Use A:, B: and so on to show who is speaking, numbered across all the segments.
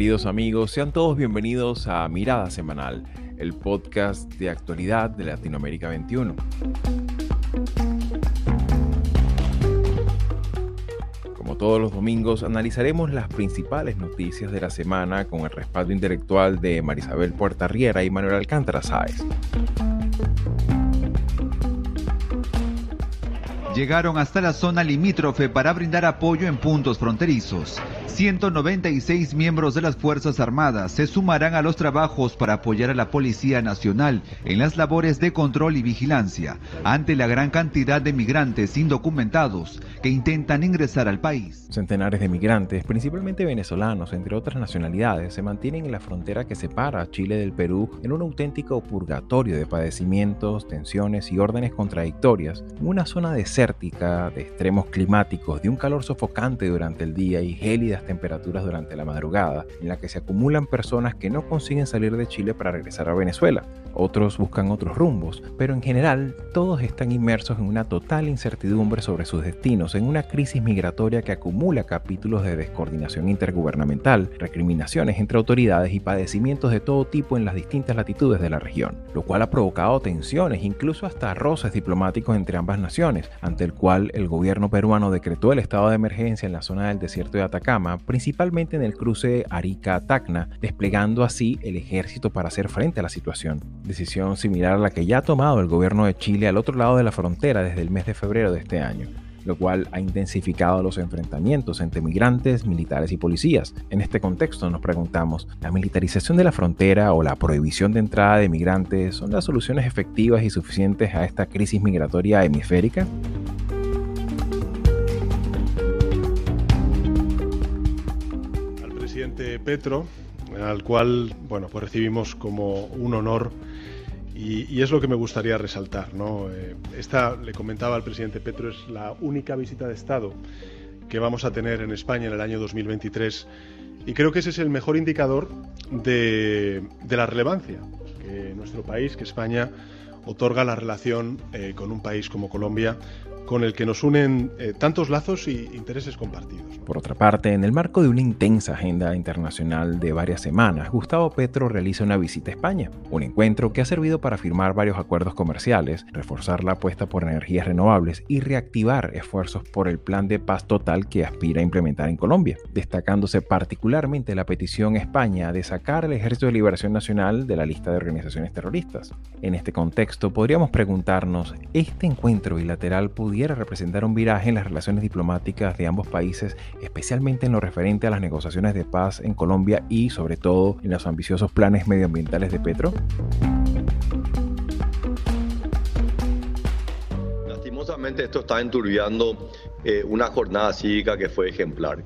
A: Queridos amigos, sean todos bienvenidos a Mirada Semanal, el podcast de actualidad de Latinoamérica 21. Como todos los domingos, analizaremos las principales noticias de la semana con el respaldo intelectual de Marisabel Puerta Riera y Manuel Alcántara Sáez.
B: Llegaron hasta la zona limítrofe para brindar apoyo en puntos fronterizos. 196 miembros de las Fuerzas Armadas se sumarán a los trabajos para apoyar a la Policía Nacional en las labores de control y vigilancia ante la gran cantidad de migrantes indocumentados que intentan ingresar al país.
A: Centenares de migrantes, principalmente venezolanos, entre otras nacionalidades, se mantienen en la frontera que separa Chile del Perú en un auténtico purgatorio de padecimientos, tensiones y órdenes contradictorias, en una zona desértica, de extremos climáticos, de un calor sofocante durante el día y gélidas temperaturas durante la madrugada, en la que se acumulan personas que no consiguen salir de Chile para regresar a Venezuela. Otros buscan otros rumbos, pero en general todos están inmersos en una total incertidumbre sobre sus destinos, en una crisis migratoria que acumula capítulos de descoordinación intergubernamental, recriminaciones entre autoridades y padecimientos de todo tipo en las distintas latitudes de la región, lo cual ha provocado tensiones, incluso hasta roces diplomáticos entre ambas naciones, ante el cual el gobierno peruano decretó el estado de emergencia en la zona del desierto de Atacama, principalmente en el cruce Arica-Tacna, desplegando así el ejército para hacer frente a la situación. Decisión similar a la que ya ha tomado el gobierno de Chile al otro lado de la frontera desde el mes de febrero de este año lo cual ha intensificado los enfrentamientos entre migrantes, militares y policías. En este contexto nos preguntamos, ¿la militarización de la frontera o la prohibición de entrada de migrantes son las soluciones efectivas y suficientes a esta crisis migratoria hemisférica?
C: Petro, al cual bueno, pues recibimos como un honor y, es lo que me gustaría resaltar. ¿no? Eh, esta, le comentaba al presidente Petro, es la única visita de Estado que vamos a tener en España en el año 2023 y creo que ese es el mejor indicador de, la relevancia que nuestro país, que España, otorga la relación eh, con un país como Colombia con el que nos unen eh, tantos lazos y intereses compartidos.
A: Por otra parte, en el marco de una intensa agenda internacional de varias semanas, Gustavo Petro realiza una visita a España, un encuentro que ha servido para firmar varios acuerdos comerciales, reforzar la apuesta por energías renovables y reactivar esfuerzos por el plan de paz total que aspira a implementar en Colombia, destacándose particularmente la petición a España de sacar al Ejército de Liberación Nacional de la lista de organizaciones terroristas. En este contexto, podríamos preguntarnos, ¿este encuentro bilateral pudiera representar un viraje en las relaciones diplomáticas de ambos países, especialmente en lo referente a las negociaciones de paz en Colombia y sobre todo en los ambiciosos planes medioambientales de Petro?
D: Lastimosamente esto está enturbiando eh, una jornada cívica que fue ejemplar.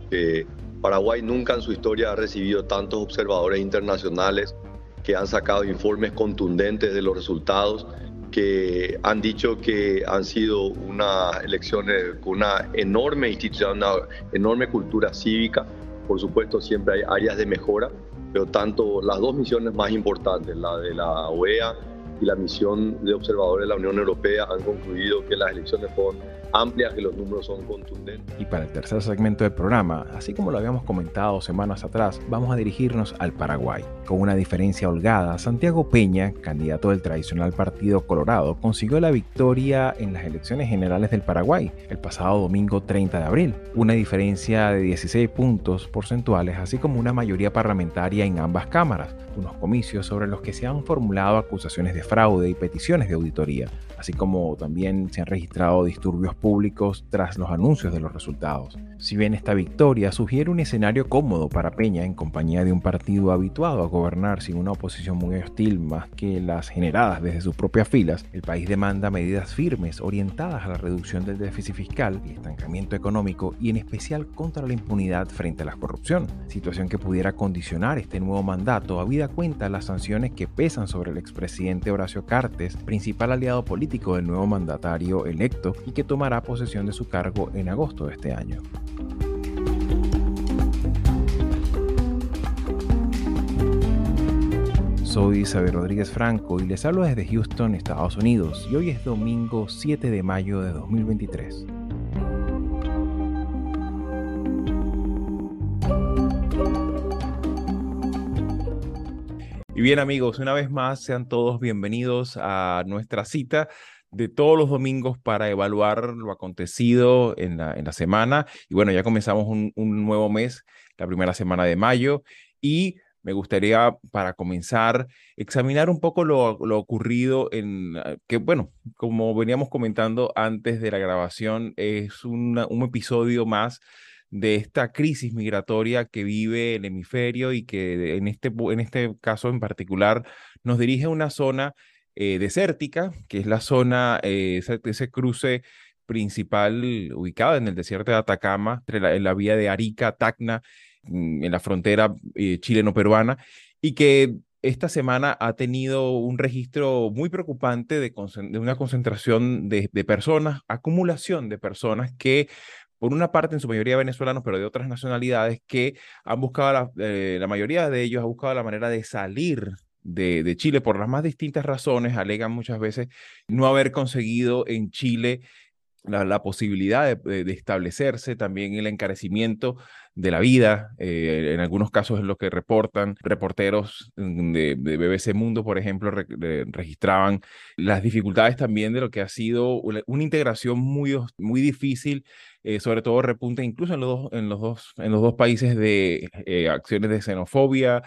D: Paraguay nunca en su historia ha recibido tantos observadores internacionales que han sacado informes contundentes de los resultados que han dicho que han sido unas elecciones con una enorme institución, una enorme cultura cívica. Por supuesto, siempre hay áreas de mejora, pero tanto las dos misiones más importantes, la de la OEA y la misión de observadores de la Unión Europea, han concluido que las elecciones fueron amplias, que los números son contundentes.
A: Y para el tercer segmento del programa, así como lo habíamos comentado semanas atrás, vamos a dirigirnos al Paraguay. Con una diferencia holgada, Santiago Peña, candidato del tradicional Partido Colorado, consiguió la victoria en las elecciones generales del Paraguay el pasado domingo 30 de abril, una diferencia de 16 puntos porcentuales, así como una mayoría parlamentaria en ambas cámaras, unos comicios sobre los que se han formulado acusaciones de fraude y peticiones de auditoría, así como también se han registrado disturbios públicos tras los anuncios de los resultados. Si bien esta victoria sugiere un escenario cómodo para Peña en compañía de un partido habituado a gobernar sin una oposición muy hostil más que las generadas desde sus propias filas, el país demanda medidas firmes orientadas a la reducción del déficit fiscal y estancamiento económico y en especial contra la impunidad frente a la corrupción, situación que pudiera condicionar este nuevo mandato habida cuenta las sanciones que pesan sobre el expresidente Horacio Cartes, principal aliado político del nuevo mandatario electo y que tomará posesión de su cargo en agosto de este año. Soy Isabel Rodríguez Franco y les hablo desde Houston, Estados Unidos, y hoy es domingo 7 de mayo de 2023. Y bien amigos, una vez más sean todos bienvenidos a nuestra cita de todos los domingos para evaluar lo acontecido en la, en la semana. Y bueno, ya comenzamos un, un nuevo mes, la primera semana de mayo, y me gustaría, para comenzar, examinar un poco lo, lo, ocurrido en, ah, que bueno, como veníamos comentando antes de la grabación, es una, un episodio más de esta crisis migratoria que vive el hemisferio y que en este, en este caso en particular nos dirige a una zona eh, desértica, que es la zona, eh, ese, ese, cruce principal ubicado en el desierto de Atacama, entre la, en la vía de Arica, Tacna, mm, en la frontera eh, chileno-peruana, y que esta semana ha tenido un registro muy preocupante de, de una concentración de, de, personas, acumulación de personas que por una parte en su mayoría venezolanos, pero de otras nacionalidades que han buscado, la, eh, mayoría de ellos ha buscado la manera de salir de, Chile por las más distintas razones, alegan muchas veces no haber conseguido en Chile la, posibilidad de, establecerse, también el encarecimiento de la vida, eh, en algunos casos es lo que reportan reporteros de, de BBC Mundo, por ejemplo, re, registraban las dificultades también de lo que ha sido una, integración muy, muy difícil eh, sobre todo repunta incluso en los dos, en los dos, en los dos países de eh, acciones de xenofobia,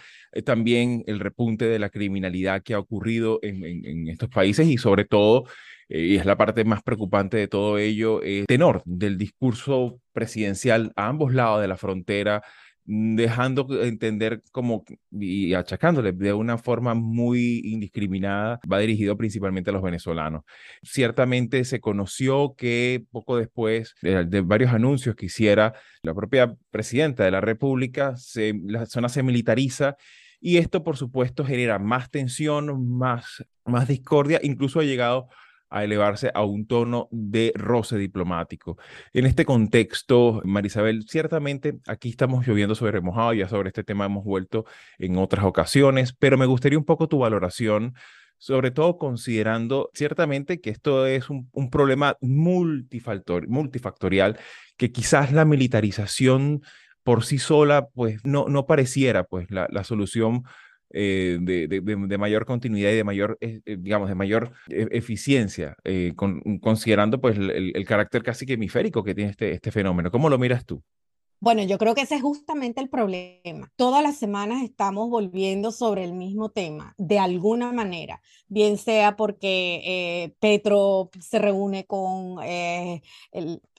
A: también el repunte de la criminalidad que ha ocurrido en estos países y sobre todo, y es la parte más preocupante de todo ello, el tenor del discurso presidencial a ambos lados de la frontera dejando entender como y achacándole de una forma muy indiscriminada, va dirigido principalmente a los venezolanos. Ciertamente se conoció que poco después de, de varios anuncios que hiciera la propia presidenta de la República, se, la zona se militariza y esto por supuesto genera más tensión, más, más discordia, incluso ha llegado a elevarse a un tono de roce diplomático. En este contexto, Marisabel, ciertamente aquí estamos lloviendo sobre mojado, ya sobre este tema hemos vuelto en otras ocasiones, pero me gustaría un poco tu valoración sobre todo considerando ciertamente que esto es un, un problema multifactor, multifactorial, que quizás la militarización por sí sola, pues no, no pareciera pues la, la solución eh, de, de, de, mayor continuidad y de mayor, eh, eh digamos, de mayor e, eficiencia, con, considerando pues el, carácter casi que hemisférico que tiene este, este fenómeno. ¿Cómo lo miras tú?
E: Bueno, yo creo que ese es justamente el problema. Todas las semanas estamos volviendo sobre el mismo tema, de alguna manera, bien sea porque Petro se reúne con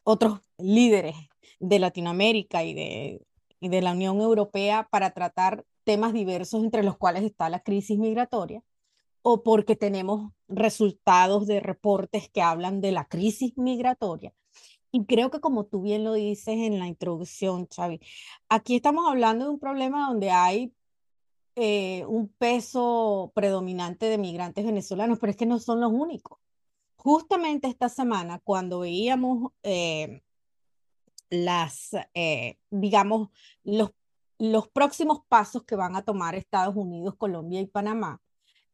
E: otros líderes de Latinoamérica y de, y de la Unión Europea para tratar temas diversos entre los cuales está la crisis migratoria, o porque tenemos resultados de reportes que hablan de la crisis migratoria. Y creo que como tú bien lo dices en la introducción, Xavi, aquí estamos hablando de un problema donde hay eh, un peso predominante de migrantes venezolanos, pero es que no son los únicos. Justamente esta semana, cuando veíamos eh, las, eh, digamos, los los próximos pasos que van a tomar Estados Unidos, Colombia y Panamá,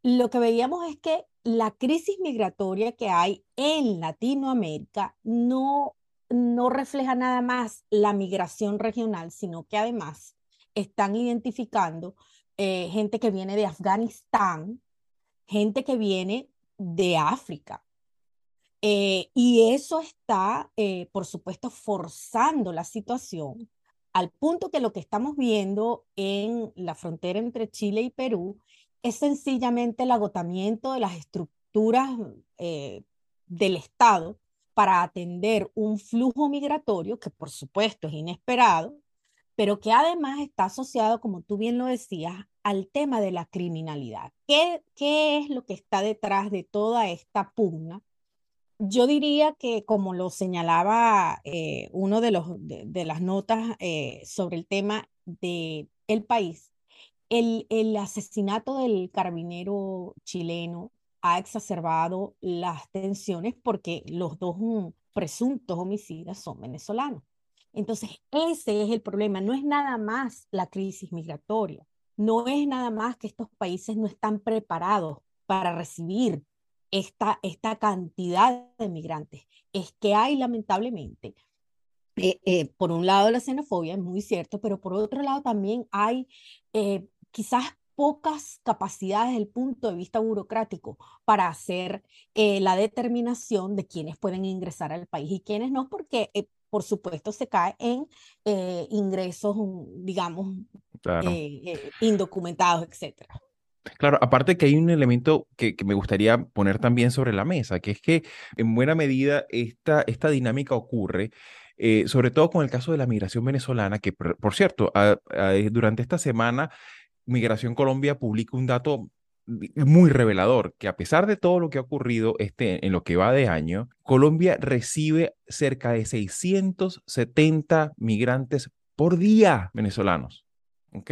E: lo que veíamos es que la crisis migratoria que hay en Latinoamérica no, no refleja nada más la migración regional, sino que además están identificando eh, gente que viene de Afganistán, gente que viene de África. Eh, y eso está, eh, por supuesto, forzando la situación al punto que lo que estamos viendo en la frontera entre Chile y Perú es sencillamente el agotamiento de las estructuras eh, del Estado para atender un flujo migratorio que por supuesto es inesperado, pero que además está asociado, como tú bien lo decías, al tema de la criminalidad. ¿Qué, qué es lo que está detrás de toda esta pugna? Yo diría que, como lo señalaba eh, uno de, los, de, las notas eh, sobre el tema del el país, el, el asesinato del carabinero chileno ha exacerbado las tensiones porque los dos presuntos homicidas son venezolanos. Entonces, ese es el problema. No es nada más la crisis migratoria, no es nada más que estos países no están preparados para recibir esta, esta cantidad de migrantes. Es que hay lamentablemente, eh, eh, por un lado la xenofobia, es muy cierto, pero por otro lado también hay eh, quizás pocas capacidades desde el punto de vista burocrático para hacer la determinación de quiénes pueden ingresar al país y quiénes no, porque por supuesto se cae en ingresos, digamos, indocumentados, etcétera.
A: Claro, aparte que hay un elemento que, me gustaría poner también sobre la mesa, que es que en buena medida esta, esta dinámica ocurre, sobre todo con el caso de la migración venezolana, que por, cierto, durante esta semana Migración Colombia publica un dato muy revelador, que a pesar de todo lo que ha ocurrido este, en lo que va de año, Colombia recibe cerca de 670 migrantes por día venezolanos. ¿Ok?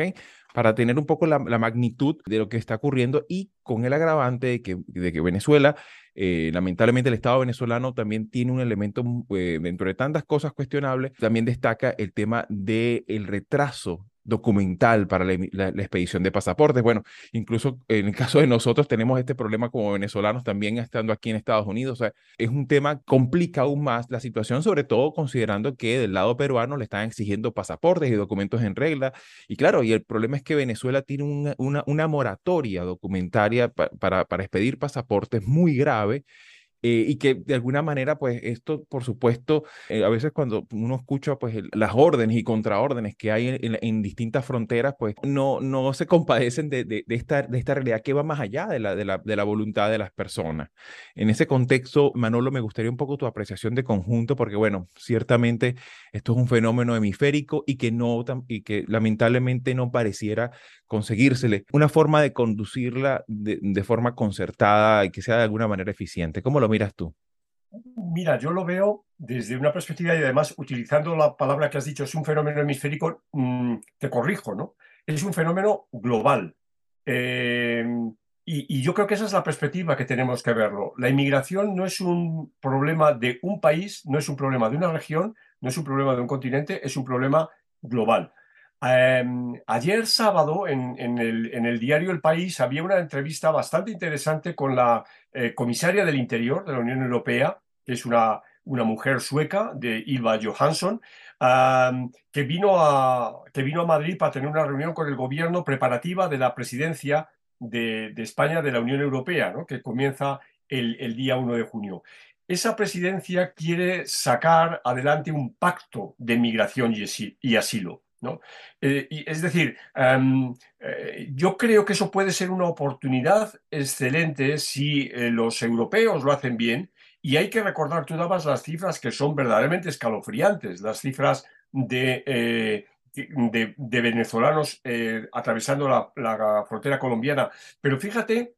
A: Para tener un poco la, magnitud de lo que está ocurriendo y con el agravante de que, de que Venezuela, eh, lamentablemente el Estado venezolano también tiene un elemento, eh, dentro de tantas cosas cuestionables, también destaca el tema del el retraso documental para la, expedición de pasaportes. Bueno, incluso en el caso de nosotros tenemos este problema como venezolanos también estando aquí en Estados Unidos. O sea, es un tema complica aún más la situación, sobre todo considerando que del lado peruano le están exigiendo pasaportes y documentos en regla. Y claro, y el problema es que Venezuela tiene una, una, una moratoria documentaria para, para expedir pasaportes muy grave eh, y que de alguna manera, pues esto, por supuesto, eh, a veces cuando uno escucha pues las órdenes y contraórdenes que hay en, distintas fronteras, pues no, no se compadecen de, de, esta, de esta realidad que va más allá de la, de, la, de la voluntad de las personas. En ese contexto, Manolo, me gustaría un poco tu apreciación de conjunto, porque bueno, ciertamente esto es un fenómeno hemisférico y que, no, y que lamentablemente no pareciera conseguírsele una forma de conducirla de, forma concertada y que sea de alguna manera eficiente. ¿Cómo lo miras tú?
F: Mira, yo lo veo desde una perspectiva y además utilizando la palabra que has dicho, es un fenómeno hemisférico, mm, te corrijo, ¿no? Es un fenómeno global. Eh, y, yo creo que esa es la perspectiva que tenemos que verlo. La inmigración no es un problema de un país, no es un problema de una región, no es un problema de un continente, es un problema global. Em, ayer sábado en, el, diario El País había una entrevista bastante interesante con la eh, comisaria del Interior de la Unión Europea, que es una, mujer sueca de Ilva Johansson, que, vino a, que vino a Madrid para tener una reunión con el gobierno preparativa de la presidencia de, España de la Unión Europea, que comienza el, el día 1 de junio esa presidencia quiere sacar adelante un pacto de migración y asilo. ¿No? Eh, es decir, eh, yo creo que eso puede ser una oportunidad excelente si eh, los europeos lo hacen bien. Y hay que recordar, tú dabas las cifras que son verdaderamente escalofriantes, las cifras de, venezolanos atravesando la, frontera colombiana. Pero fíjate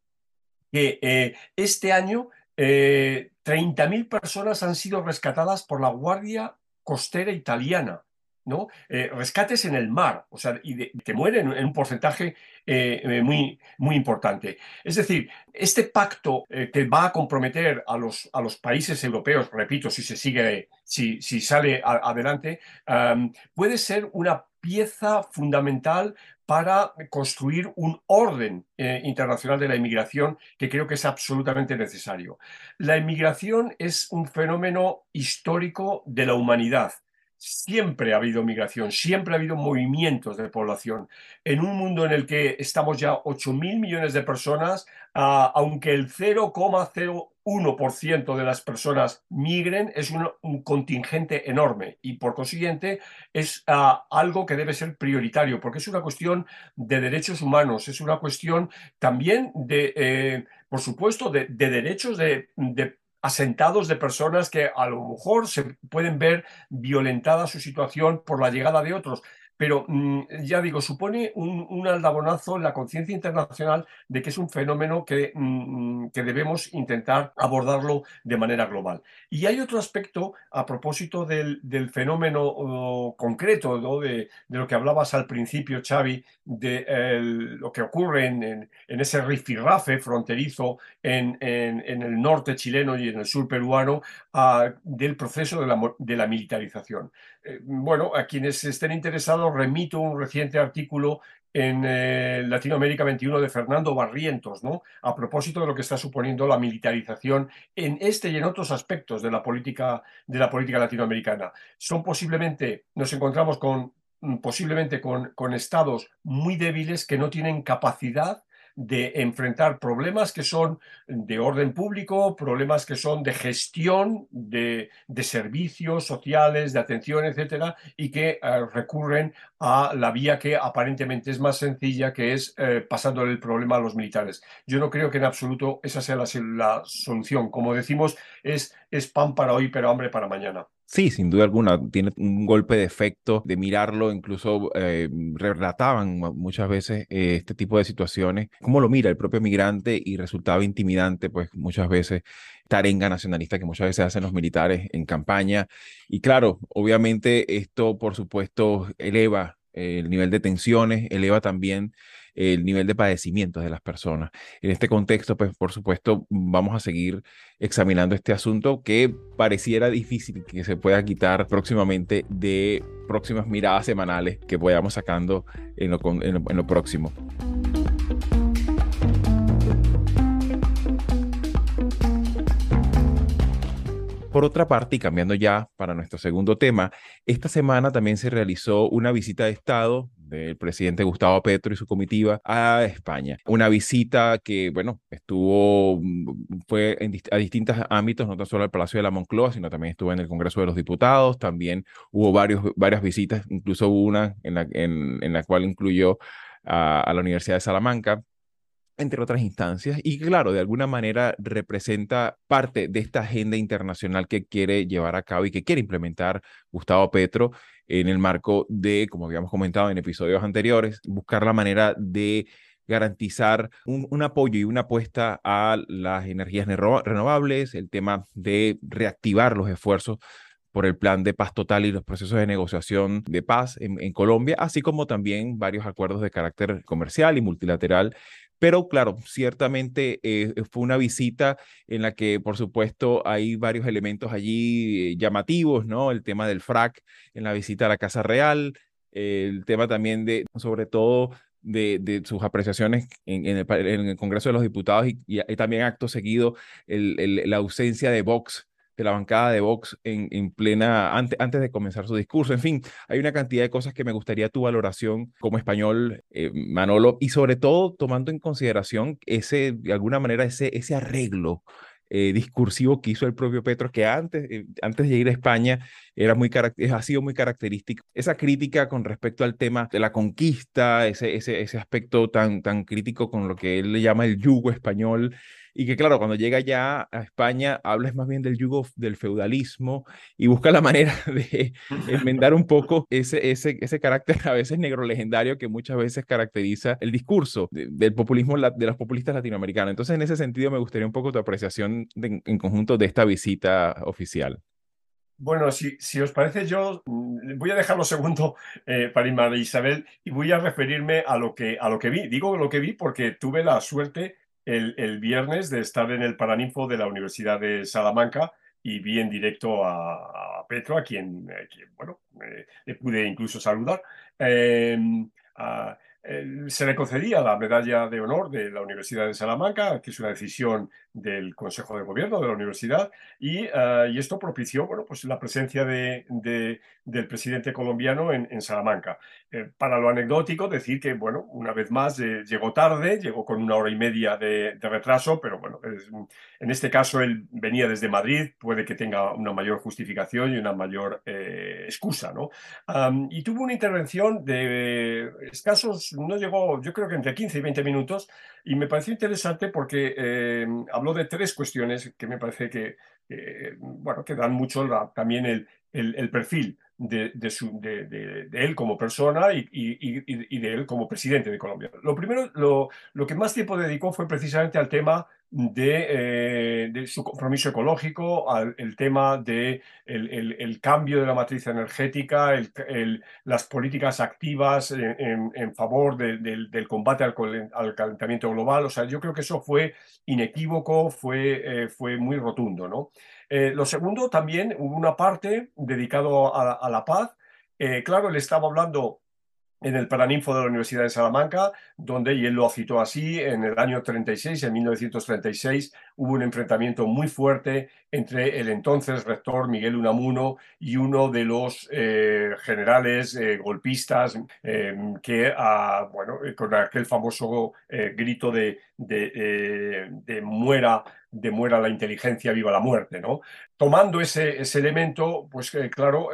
F: que este año 30.000 personas han sido rescatadas por la Guardia Costera Italiana. Eh, rescates en el mar, o sea, y que mueren en un porcentaje eh, eh, muy, muy importante. Es decir, este pacto que va a comprometer a los, a los países europeos, repito, si se sigue, si, si sale adelante, puede ser una pieza fundamental para construir un orden internacional de la inmigración que creo que es absolutamente necesario. La inmigración es un fenómeno histórico de la humanidad siempre ha habido migración, siempre ha habido movimientos de población. En un mundo en el que estamos ya 8 mil millones de personas, ah, aunque el 0,01% de las personas migren, es un, contingente enorme y por consiguiente es ah, algo que debe ser prioritario, porque es una cuestión de derechos humanos, es una cuestión también de, eh, por supuesto, de, derechos de asentados de personas que a lo mejor se pueden ver violentada su situación por la llegada de otros pero mm, ya digo, supone un, aldabonazo en la conciencia internacional de que es un fenómeno que, mm, que, debemos intentar abordarlo de manera global. Y hay otro aspecto a propósito del, fenómeno oh, concreto, de, lo que hablabas al principio, Xavi, de lo que ocurre en, ese rifirrafe fronterizo en, el norte chileno y en el sur peruano ah, del proceso de la, de la militarización. Eh, bueno, a quienes estén interesados, remito un reciente artículo en eh, Latinoamérica 21 de Fernando Barrientos, ¿no? A propósito de lo que está suponiendo la militarización en este y en otros aspectos de la política, de la política latinoamericana. Son posiblemente, nos encontramos con mm, posiblemente con, con estados muy débiles que no tienen capacidad de enfrentar problemas que son de orden público, problemas que son de gestión de, servicios sociales, de atención, etcétera, y que eh, recurren a la vía que aparentemente es más sencilla, que es eh, pasándole el problema a los militares. Yo no creo que en absoluto esa sea la, la solución. Como decimos, es, es pan para hoy, pero hambre para mañana.
A: Sí, sin duda alguna, tiene un golpe de efecto de mirarlo, incluso eh, relataban muchas veces eh, este tipo de situaciones, cómo lo mira el propio migrante y resultaba intimidante, pues muchas veces tarenga nacionalista que muchas veces hacen los militares en campaña. Y claro, obviamente esto, por supuesto, eleva el nivel de tensiones, eleva también el nivel de padecimientos de las personas. En este contexto, pues por supuesto, vamos a seguir examinando este asunto que pareciera difícil que se pueda quitar próximamente de próximas miradas semanales que podamos sacando en lo, en lo próximo. Por otra parte, y cambiando ya para nuestro segundo tema, esta semana también se realizó una visita de Estado del presidente Gustavo Petro y su comitiva a España. Una visita que, bueno, estuvo, mm, fue a distintos ámbitos, no tan solo al Palacio de la Moncloa, sino también estuvo en el Congreso de los Diputados, también hubo varios, varias visitas, incluso una en la, en, la cual incluyó a la Universidad de Salamanca, entre otras instancias, y claro, de alguna manera representa parte de esta agenda internacional que quiere llevar a cabo y que quiere implementar Gustavo Petro en el marco de, como habíamos comentado en episodios anteriores, buscar la manera de garantizar un, un, apoyo y una apuesta a las energías renovables, el tema de reactivar los esfuerzos por el plan de paz total y los procesos de negociación de paz en, en Colombia, así como también varios acuerdos de carácter comercial y multilateral pero claro, ciertamente eh, fue una visita en la que, por supuesto, hay varios elementos allí eh, llamativos, ¿no? El tema del FRAC en la visita a la Casa Real, el tema también de, sobre todo, de, sus apreciaciones en, el, Congreso de los Diputados y, también acto seguido la ausencia de Vox de la bancada de Vox en, en plena, antes, antes de comenzar su discurso. En fin, hay una cantidad de cosas que me gustaría tu valoración como español, eh, Manolo, y sobre todo tomando en consideración ese, de alguna manera, ese, ese arreglo eh, discursivo que hizo el propio Petro, que antes, eh, antes de ir a España era muy ha sido muy característico. Esa crítica con respecto al tema de la conquista, ese, ese, ese aspecto tan, tan crítico con lo que él le llama el yugo español, y que claro, cuando llega ya a España, hables más bien del yugo del feudalismo y busca la manera de enmendar un poco ese, ese, ese carácter a veces negro legendario que muchas veces caracteriza el discurso del populismo de los populistas latinoamericanos. Entonces, en ese sentido, me gustaría un poco tu apreciación en conjunto de esta visita oficial.
F: Bueno, si, si, os parece, yo mm, voy a dejar lo segundo eh, para Isabel y voy a referirme a lo, que, a lo que vi. Digo lo que vi porque tuve la suerte el, viernes de estar en el Paraninfo de la Universidad de Salamanca y vi en directo a, Petro, a quien, eh, bueno, eh, le pude incluso saludar. Em, se le concedía la medalla de honor de la Universidad de Salamanca, que es una decisión del Consejo de Gobierno de la universidad, y, eh, y esto propició bueno, pues la presencia de, del presidente colombiano en, Salamanca. Eh, para lo anecdótico, decir que, bueno, una vez más eh, llegó tarde, llegó con una hora y media de, retraso, pero bueno, en este caso él venía desde Madrid, puede que tenga una mayor justificación y una mayor excusa, ¿no? y tuvo una intervención de escasos, no llegó, yo creo que entre 15 y 20 minutos, y me pareció interesante porque eh, habló de tres cuestiones que me parece que, bueno, que dan mucho también el, el, perfil de, él como persona y, de él como presidente de Colombia. Lo primero, lo, que más tiempo dedicó fue precisamente al tema de, eh, su compromiso ecológico, al el tema de cambio de la matriz energética, las políticas activas en, favor del combate al, calentamiento global. O sea, yo creo que eso fue inequívoco, fue, eh, fue muy rotundo. ¿no? Eh, lo segundo, también hubo una parte dedicado a, la paz. claro, él estaba hablando en el Paraninfo de la Universidad de Salamanca, donde, él lo citó así, en el año 36, en 1936, hubo un enfrentamiento muy fuerte entre el entonces rector Miguel Unamuno y uno de los eh, generales eh, golpistas eh, que, ah, bueno, con aquel famoso grito de, de muera la inteligencia, viva la muerte, ¿no? Tomando ese, ese elemento, pues claro,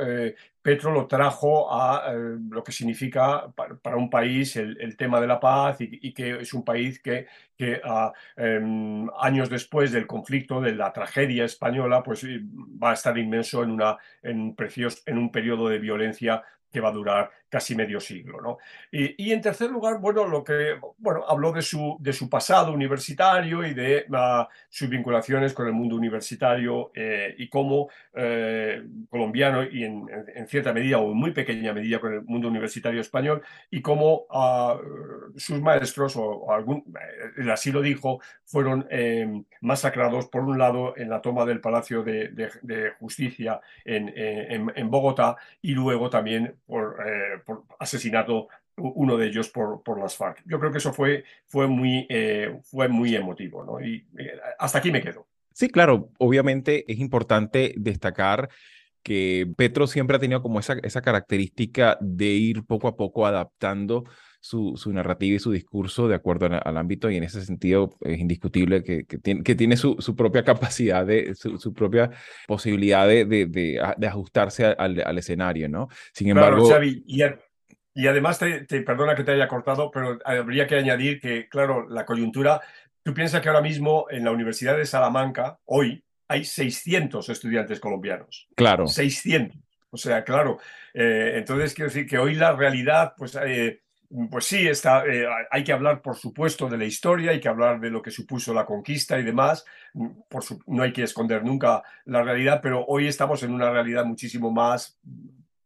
F: Petro lo trajo a eh, lo que significa para, un país el, tema de la paz y, que es un país que, que ah, em, años después del conflicto, de la tragedia española, pues va a estar inmenso en, una, en, en un periodo de violencia que va a durar casi medio siglo. ¿no? Y, en tercer lugar, bueno, lo que, bueno, habló de su, de su pasado universitario y de uh, sus vinculaciones con el mundo universitario eh, y cómo eh, colombiano y en, cierta medida o en muy pequeña medida con el mundo universitario español y cómo uh, sus maestros, o, algún, él así lo dijo, fueron eh, masacrados por un lado en la toma del Palacio de, de, Justicia en, en, en, Bogotá y luego también por por asesinato uno de ellos por, por, las FARC. Yo creo que eso fue, fue, muy, eh, fue muy emotivo, ¿no? Y eh, hasta aquí me quedo.
A: Sí, claro, obviamente es importante destacar que Petro siempre ha tenido como esa, esa característica de ir poco a poco adaptando su, su narrativa y su discurso de acuerdo al, ámbito y en ese sentido es indiscutible que, que tiene, que tiene su, su, propia capacidad, de, su, propia posibilidad de, de, de ajustarse al, al, escenario, ¿no?
F: Sin embargo... Claro, Xavi, y, y, además, te, te, perdona que te haya cortado, pero habría que añadir que, claro, la coyuntura, tú piensas que ahora mismo en la Universidad de Salamanca, hoy, hay 600 estudiantes colombianos.
A: Claro.
F: 600. O sea, claro. Eh, entonces, quiero decir que hoy la realidad, pues... Eh, pues sí, está, eh, hay que hablar, por supuesto, de la historia, hay que hablar de lo que supuso la conquista y demás. Mm, por no hay que esconder nunca la realidad, pero hoy estamos en una realidad muchísimo más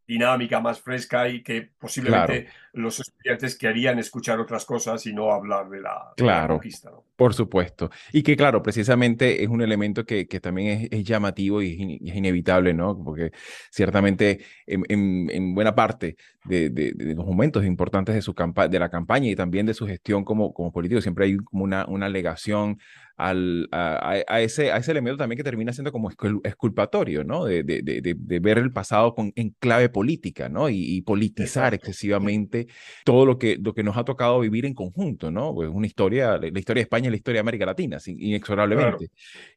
F: dinámica, más fresca y que posiblemente los estudiantes querían escuchar otras cosas y no hablar de la,
A: claro,
F: conquista.
A: Por supuesto. Y que claro, precisamente es un elemento que, que también es, llamativo y es, inevitable, ¿no? Porque ciertamente en, en, buena parte de, de, los momentos importantes de, su de la campaña y también de su gestión como, como político, siempre hay como una, una alegación al, a, ese, a ese elemento también que termina siendo como exculpatorio, ¿no? De, de, de, ver el pasado con, en clave política, ¿no? Y, politizar excesivamente todo lo que, lo que nos ha tocado vivir en conjunto, ¿no? Pues una historia, la historia de España es la historia de América Latina, inexorablemente.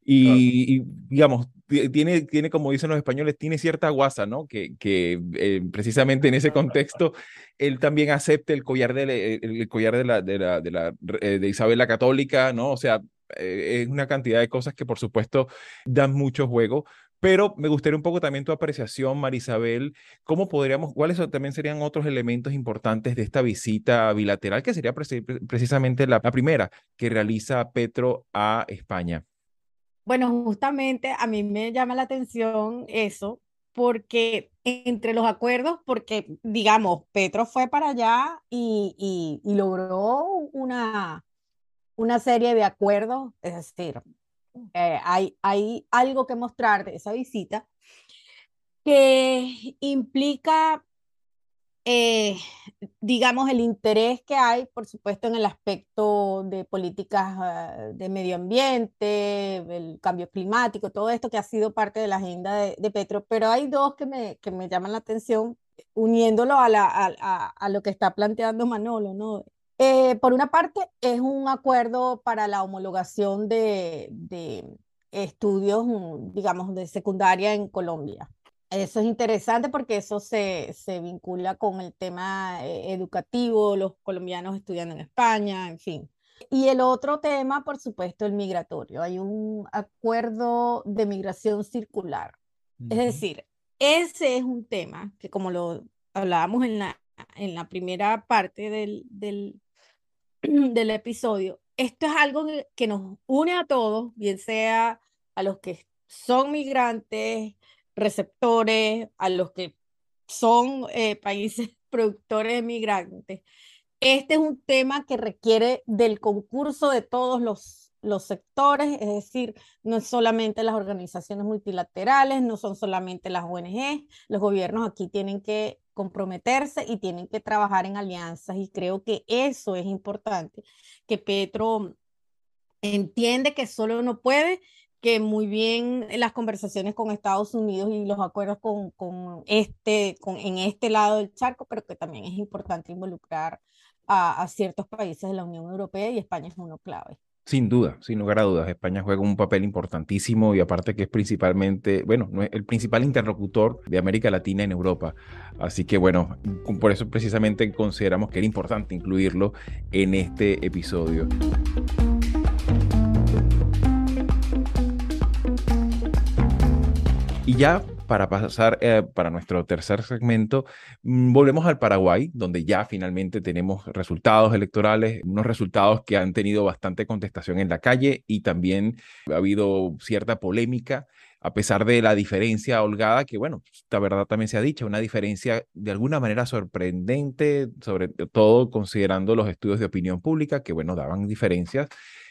A: Y, digamos, tiene, tiene, como dicen los españoles, tiene cierta guasa, ¿no? Que, que eh, precisamente en ese contexto él también acepte el collar de, el, collar de, la, de, la, de, la, eh, de Isabel la Católica, ¿no? O sea, eh, es una cantidad de cosas que por supuesto dan mucho juego. Pero me gustaría un poco también tu apreciación, Marisabel, cómo podríamos, cuáles también serían otros elementos importantes de esta visita bilateral, que sería precisamente la, primera que realiza Petro a España.
E: Bueno, justamente a mí me llama la atención eso, porque entre los acuerdos, porque digamos, Petro fue para allá y, y logró una, una serie de acuerdos, es decir, eh, hay, hay algo que mostrar de esa visita que implica, eh, digamos, el interés que hay, por supuesto, en el aspecto de políticas eh, de medio ambiente, el cambio climático, todo esto que ha sido parte de la agenda de, Petro, pero hay dos que me, que me llaman la atención uniéndolo a, la, a, a, lo que está planteando Manolo, ¿no? Eh, por una parte, es un acuerdo para la homologación de, estudios, mm, digamos, de secundaria en Colombia. Eso es interesante porque eso se, vincula con el tema eh, educativo, los colombianos estudiando en España, en fin. Y el otro tema, por supuesto, el migratorio. Hay un acuerdo de migración circular. Es decir, ese es un tema que como lo hablábamos en la, en la primera parte del, del episodio, esto es algo que, nos une a todos, bien sea a los que son migrantes, receptores, a los que son eh, países productores de migrantes. Este es un tema que requiere del concurso de todos los los sectores, es decir, no es solamente las organizaciones multilaterales, no son solamente las ONG, los gobiernos aquí tienen que comprometerse y tienen que trabajar en alianzas y creo que eso es importante, que Petro entiende que solo no puede, que muy bien las conversaciones con Estados Unidos y los acuerdos con, con este, con, en este lado del charco, pero que también es importante involucrar a, a ciertos países de la Unión Europea y España es uno clave.
A: Sin duda, sin lugar a dudas, España juega un papel importantísimo y aparte que es principalmente, bueno, el principal interlocutor de América Latina en Europa. Así que bueno, por eso precisamente consideramos que era importante incluirlo en este episodio. Y ya para pasar eh, para nuestro tercer segmento, mm, volvemos al Paraguay, donde ya finalmente tenemos resultados electorales, unos resultados que han tenido bastante contestación en la calle y también ha habido cierta polémica a pesar de la diferencia holgada, que bueno, la verdad también se ha dicho, una diferencia de alguna manera sorprendente, sobre todo considerando los estudios de opinión pública, que bueno, daban diferencias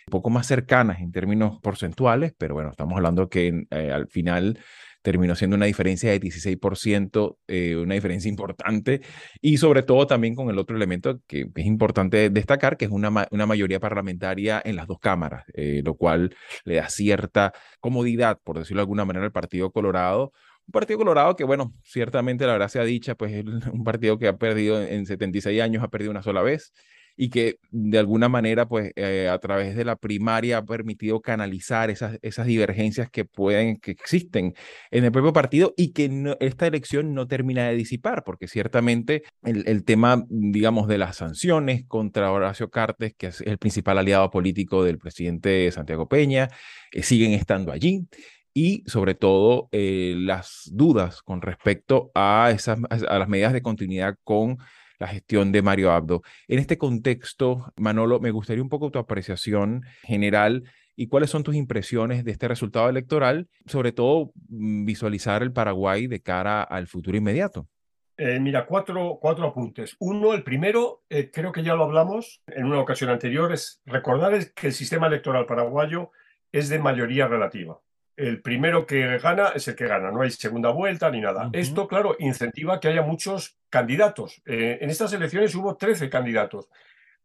A: un poco más cercanas en términos porcentuales, pero bueno, estamos hablando que eh, al final terminó siendo una diferencia de 16%, eh, una diferencia importante, y sobre todo también con el otro elemento que es importante destacar, que es una, una mayoría parlamentaria en las dos cámaras, eh, lo cual le da cierta comodidad, por decirlo de alguna manera, al Partido Colorado. Un Partido Colorado que, bueno, ciertamente la sea dicha, pues es un partido que ha perdido en 76 años, ha perdido una sola vez y que de alguna manera, pues eh, a través de la primaria ha permitido canalizar esas, esas divergencias que pueden, que existen en el propio partido y que esta elección no termina de disipar, porque ciertamente el, tema, digamos, de las sanciones contra Horacio Cartes, que es el principal aliado político del presidente Santiago Peña, eh, siguen estando allí y sobre todo eh, las dudas con respecto a, esas, a las medidas de continuidad con la gestión de Mario Abdo. En este contexto, Manolo, me gustaría un poco tu apreciación general y cuáles son tus impresiones de este resultado electoral, sobre todo mm, visualizar el Paraguay de cara al futuro inmediato.
F: Eh, mira, cuatro, cuatro apuntes. Uno, el primero, eh, creo que ya lo hablamos en una ocasión anterior, es recordar que el sistema electoral paraguayo es de mayoría relativa el primero que gana es el que gana, no hay segunda vuelta ni nada. Esto, claro, incentiva que haya muchos candidatos. Eh, en estas elecciones hubo 13 candidatos,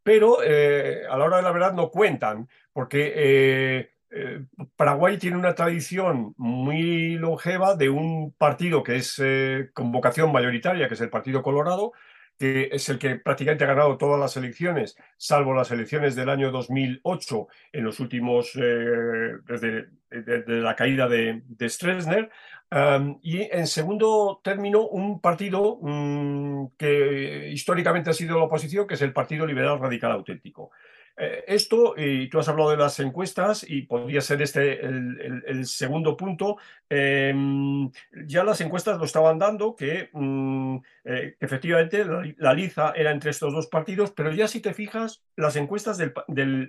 F: pero eh, a la hora de la verdad no cuentan, porque eh, Paraguay tiene una tradición muy longeva de un partido que es con vocación mayoritaria, que es el Partido Colorado, que es el que prácticamente ha ganado todas las elecciones, salvo las elecciones del año 2008, en los últimos, eh, desde, la caída de, de y en segundo término, un partido mm, que históricamente ha sido la oposición, que es el Partido Liberal Radical Auténtico. Eh, esto, y tú has hablado de las encuestas, y podría ser este el, segundo punto, em, ya las encuestas lo estaban dando, que mm, eh, efectivamente la, liza era entre estos dos partidos, pero ya si te fijas, las encuestas del,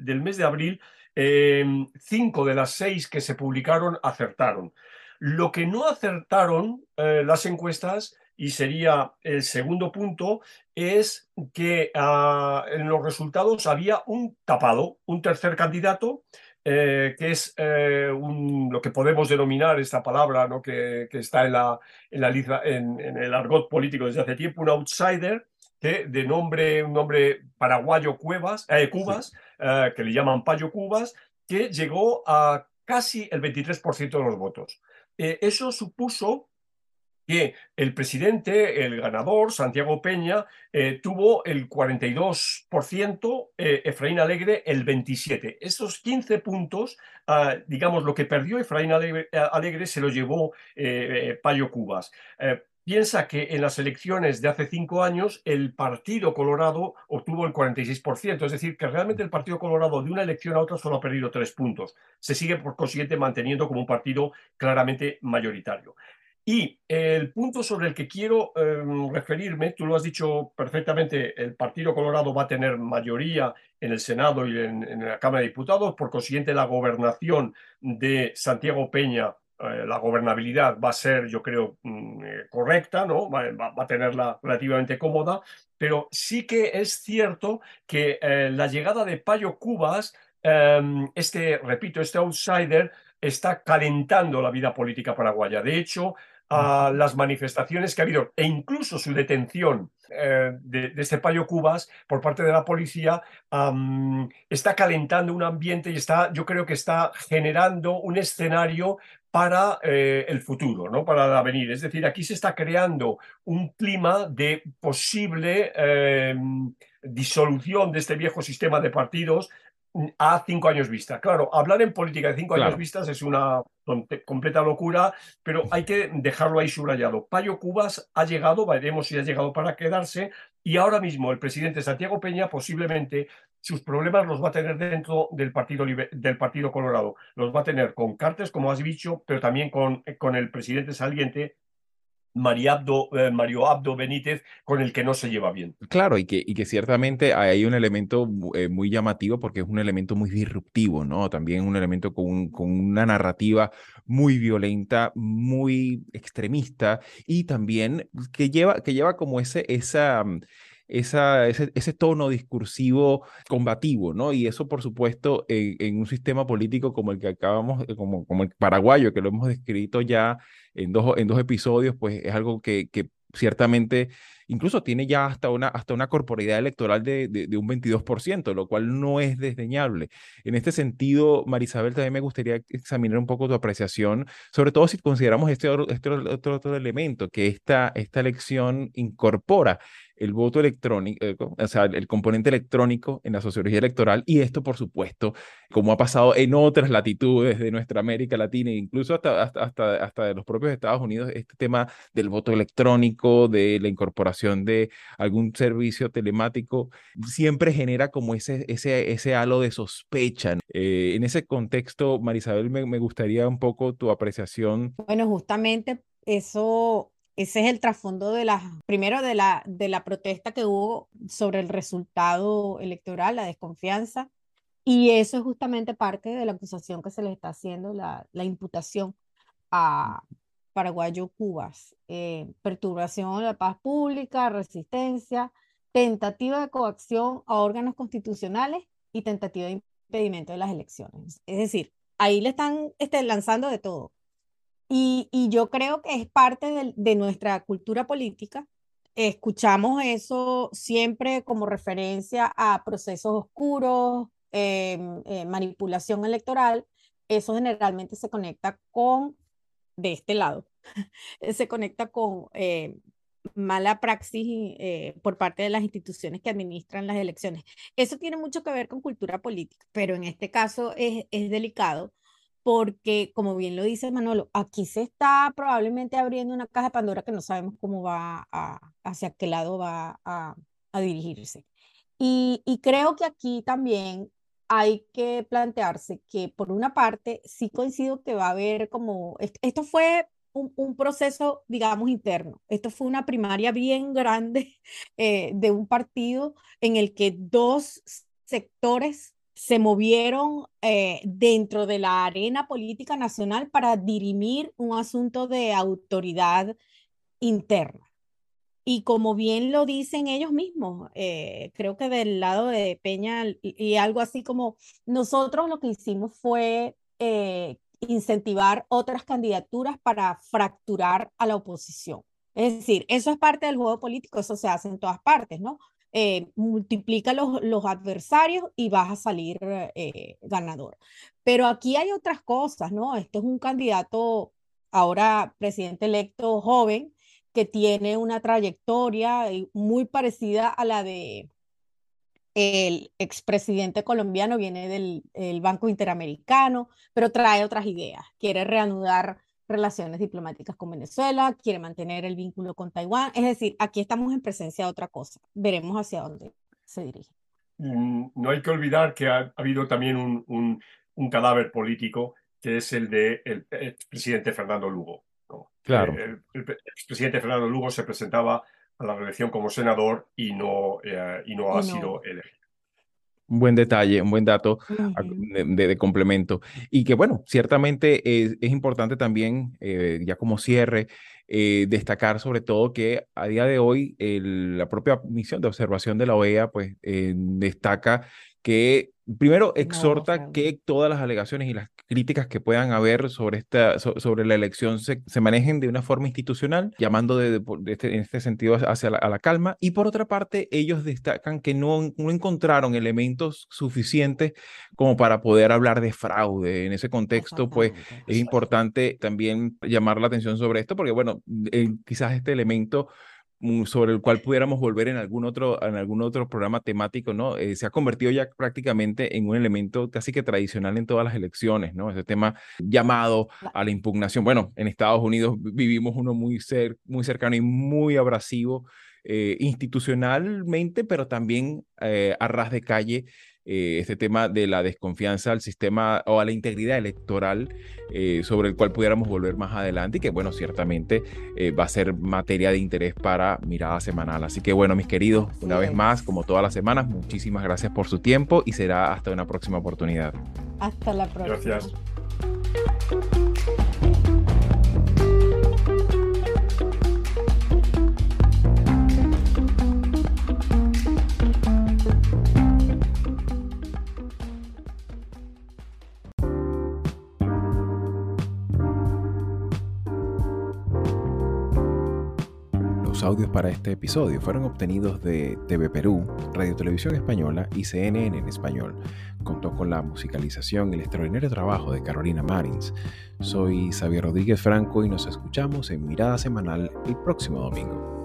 F: del mes de abril, em, cinco de las seis que se publicaron acertaron. Lo que no acertaron eh, las encuestas y sería el segundo punto, es que ah, en los resultados había un tapado, un tercer candidato, eh, que es eh, lo que podemos denominar esta palabra ¿no? que, está en, la, en, la, en, en, el argot político desde hace tiempo, un outsider, que de nombre, un nombre paraguayo Cuevas, eh, Cubas, que le llaman Payo Cubas, que llegó a casi el 23% de los votos. eso supuso que el presidente, el ganador, Santiago Peña, eh, tuvo el 42%, eh, Efraín Alegre el 27%. Esos 15 puntos, ah, digamos, lo que perdió Efraín Alegre, se lo llevó eh, Payo Cubas. Piensa que en las elecciones de hace cinco años el Partido Colorado obtuvo el 46%, es decir, que realmente el Partido Colorado de una elección a otra solo ha perdido tres puntos. Se sigue por consiguiente manteniendo como un partido claramente mayoritario. Y el punto sobre el que quiero em, referirme, tú lo has dicho perfectamente, el Partido Colorado va a tener mayoría en el Senado y en, la Cámara de Diputados, por consiguiente la gobernación de Santiago Peña, eh, la gobernabilidad va a ser, yo creo, mm, eh, correcta, ¿no? Va, a tenerla relativamente cómoda, pero sí que es cierto que eh, la llegada de Payo Cubas em, este, repito, este outsider está calentando la vida política paraguaya. De hecho, a las manifestaciones que ha habido e incluso su detención eh, de, este Payo Cubas por parte de la policía está calentando un ambiente y está, yo creo que está generando un escenario para eh, el futuro, ¿no? para el avenir. Es decir, aquí se está creando un clima de posible em, disolución de este viejo sistema de partidos a cinco años vista. Claro, hablar en política de cinco años vistas es una completa locura, pero hay que dejarlo ahí subrayado. Payo Cubas ha llegado, veremos si ha llegado para quedarse, y ahora mismo el presidente Santiago Peña posiblemente sus problemas los va a tener dentro del Partido, del partido Colorado. Los va a tener con Cartes, como has dicho, pero también con, con el presidente saliente, eh, Mario Abdo Benítez con el que no se lleva bien.
A: Claro, y que, y que ciertamente hay un elemento eh, muy llamativo porque es un elemento muy disruptivo, ¿no? También un elemento con, con una narrativa muy violenta, muy extremista y también que lleva, que lleva como ese, esa esa, ese, ese, tono discursivo combativo, ¿no? Y eso, por supuesto, en, un sistema político como el que acabamos, como, como el paraguayo, que lo hemos descrito ya en dos, en dos episodios, pues es algo que, que ciertamente incluso tiene ya hasta una, hasta una corporidad electoral de, de, un 22%, lo cual no es desdeñable. En este sentido, Marisabel, también me gustaría examinar un poco tu apreciación, sobre todo si consideramos este, este otro, otro, elemento, que esta, esta elección incorpora el voto electrónico, eh, o sea, el componente electrónico en la sociología electoral y esto, por supuesto, como ha pasado en otras latitudes de nuestra América Latina, incluso hasta, hasta, hasta, de los propios Estados Unidos, este tema del voto electrónico, de la incorporación de algún servicio telemático, siempre genera como ese, ese, ese halo de sospecha. Eh, en ese contexto, Marisabel, me, me gustaría un poco tu apreciación.
E: Bueno, justamente eso ese es el trasfondo de la, primero de la, de la protesta que hubo sobre el resultado electoral, la desconfianza, y eso es justamente parte de la acusación que se le está haciendo, la, la imputación a Paraguayo Cubas, eh, perturbación de la paz pública, resistencia, tentativa de coacción a órganos constitucionales y tentativa de impedimento de las elecciones. Es decir, ahí le están este, lanzando de todo. Y, yo creo que es parte de, nuestra cultura política. Escuchamos eso siempre como referencia a procesos oscuros, em, eh, manipulación electoral. Eso generalmente se conecta con, de este lado, se conecta con eh, mala praxis eh, por parte de las instituciones que administran las elecciones. Eso tiene mucho que ver con cultura política, pero en este caso es, es delicado porque, como bien lo dice Manolo, aquí se está probablemente abriendo una caja de Pandora que no sabemos cómo va a, hacia qué lado va a, dirigirse. Y, creo que aquí también hay que plantearse que, por una parte, sí coincido que va a haber como, esto fue un, proceso, digamos, interno. Esto fue una primaria bien grande eh, de un partido en el que dos sectores se movieron eh, dentro de la arena política nacional para dirimir un asunto de autoridad interna. Y como bien lo dicen ellos mismos, eh, creo que del lado de Peña y, algo así como nosotros lo que hicimos fue eh, incentivar otras candidaturas para fracturar a la oposición. Es decir, eso es parte del juego político, eso se hace en todas partes, ¿no? Eh, multiplica los, los, adversarios y vas a salir eh, ganador. Pero aquí hay otras cosas, ¿no? Este es un candidato, ahora presidente electo joven, que tiene una trayectoria muy parecida a la de el expresidente colombiano, viene del Banco Interamericano, pero trae otras ideas, quiere reanudar relaciones diplomáticas con Venezuela, quiere mantener el vínculo con Taiwán. Es decir, aquí estamos en presencia de otra cosa. Veremos hacia dónde se dirige.
F: Mm, no hay que olvidar que ha, habido también un, un, cadáver político que es el de el presidente Fernando Lugo.
A: Claro.
F: El, expresidente Fernando Lugo se presentaba a la reelección como senador y no, eh, y no ha sido elegido.
A: Un buen detalle, un buen dato de, complemento. Y que bueno, ciertamente es, importante también, eh, ya como cierre, eh, destacar sobre todo que a día de hoy la propia misión de observación de la OEA pues eh, destaca que primero exhorta que todas las alegaciones y las críticas que puedan haber sobre, esta, sobre la elección se, manejen de una forma institucional, llamando de, este, en este sentido hacia la, a la calma. Y por otra parte, ellos destacan que no, no encontraron elementos suficientes como para poder hablar de fraude. En ese contexto, pues es importante también llamar la atención sobre esto, porque bueno, eh, quizás este elemento sobre el cual pudiéramos volver en algún otro, en algún otro programa temático, ¿no? Eh, se ha convertido ya prácticamente en un elemento casi que tradicional en todas las elecciones, ¿no? Ese tema llamado a la impugnación. Bueno, en Estados Unidos vivimos uno muy, cer muy cercano y muy abrasivo eh, institucionalmente, pero también eh, a ras de calle eh, este tema de la desconfianza al sistema o a la integridad electoral eh, sobre el cual pudiéramos volver más adelante y que bueno, ciertamente eh, va a ser materia de interés para mirada semanal. Así que bueno, mis queridos, una vez más, como todas las semanas, muchísimas gracias por su tiempo y será hasta una próxima oportunidad.
E: Hasta la próxima.
F: Gracias.
A: Audios para este episodio fueron obtenidos de TV Perú, Radio Televisión Española y CNN en español. Contó con la musicalización y el extraordinario trabajo de Carolina Marins. Soy Xavier Rodríguez Franco y nos escuchamos en Mirada Semanal el próximo domingo.